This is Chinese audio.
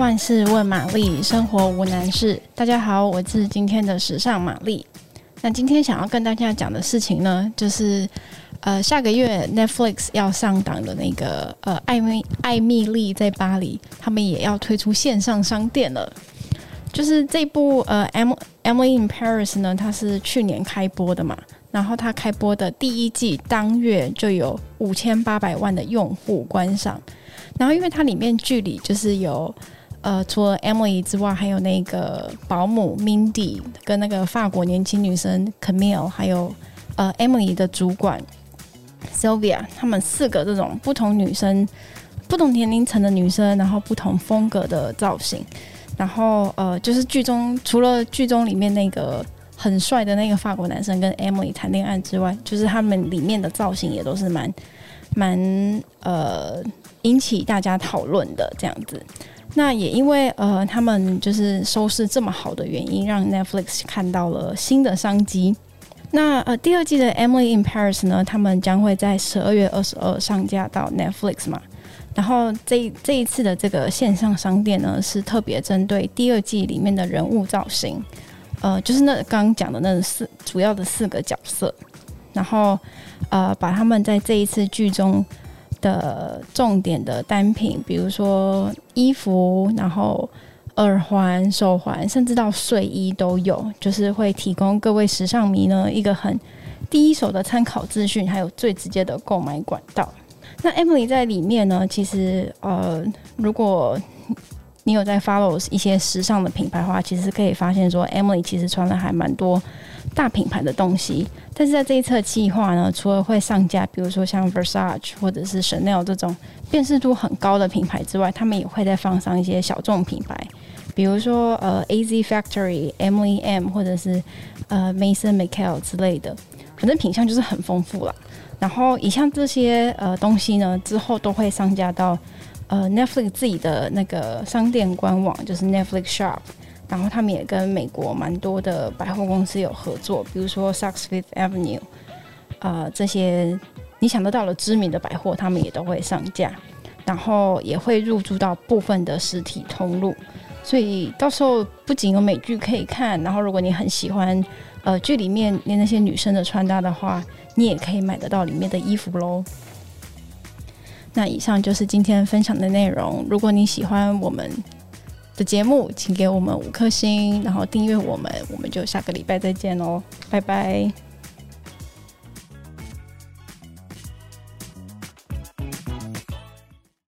万事问玛丽，生活无难事。大家好，我是今天的时尚玛丽。那今天想要跟大家讲的事情呢，就是呃，下个月 Netflix 要上档的那个呃，艾蜜艾蜜莉在巴黎，他们也要推出线上商店了。就是这部呃 M M in Paris 呢，它是去年开播的嘛，然后它开播的第一季当月就有五千八百万的用户观赏，然后因为它里面剧里就是有。呃，除了 Emily 之外，还有那个保姆 Mindy 跟那个法国年轻女生 Camille，还有呃 Emily 的主管 Sylvia，他们四个这种不同女生、不同年龄层的女生，然后不同风格的造型，然后呃，就是剧中除了剧中里面那个很帅的那个法国男生跟 Emily 谈恋爱之外，就是他们里面的造型也都是蛮蛮呃引起大家讨论的这样子。那也因为呃，他们就是收视这么好的原因，让 Netflix 看到了新的商机。那呃，第二季的 Emily in Paris 呢，他们将会在十二月二十二上架到 Netflix 嘛。然后这这一次的这个线上商店呢，是特别针对第二季里面的人物造型，呃，就是那刚讲的那四主要的四个角色，然后呃，把他们在这一次剧中。的重点的单品，比如说衣服，然后耳环、手环，甚至到睡衣都有，就是会提供各位时尚迷呢一个很第一手的参考资讯，还有最直接的购买管道。那 Emily 在里面呢，其实呃，如果你有在 follow 一些时尚的品牌的话，其实可以发现说，Emily 其实穿了还蛮多大品牌的东西。但是在这一次计划呢，除了会上架，比如说像 Versace 或者是 Chanel 这种辨识度很高的品牌之外，他们也会再放上一些小众品牌，比如说呃 AZ Factory、Emily M 或者是呃 Mason Margiela 之类的，反正品相就是很丰富了。然后以上这些呃东西呢，之后都会上架到。呃，Netflix 自己的那个商店官网就是 Netflix Shop，然后他们也跟美国蛮多的百货公司有合作，比如说 Saks Fifth Avenue，呃，这些你想得到的知名的百货，他们也都会上架，然后也会入驻到部分的实体通路，所以到时候不仅有美剧可以看，然后如果你很喜欢呃剧里面那些女生的穿搭的话，你也可以买得到里面的衣服喽。那以上就是今天分享的内容。如果你喜欢我们的节目，请给我们五颗星，然后订阅我们。我们就下个礼拜再见喽，拜拜。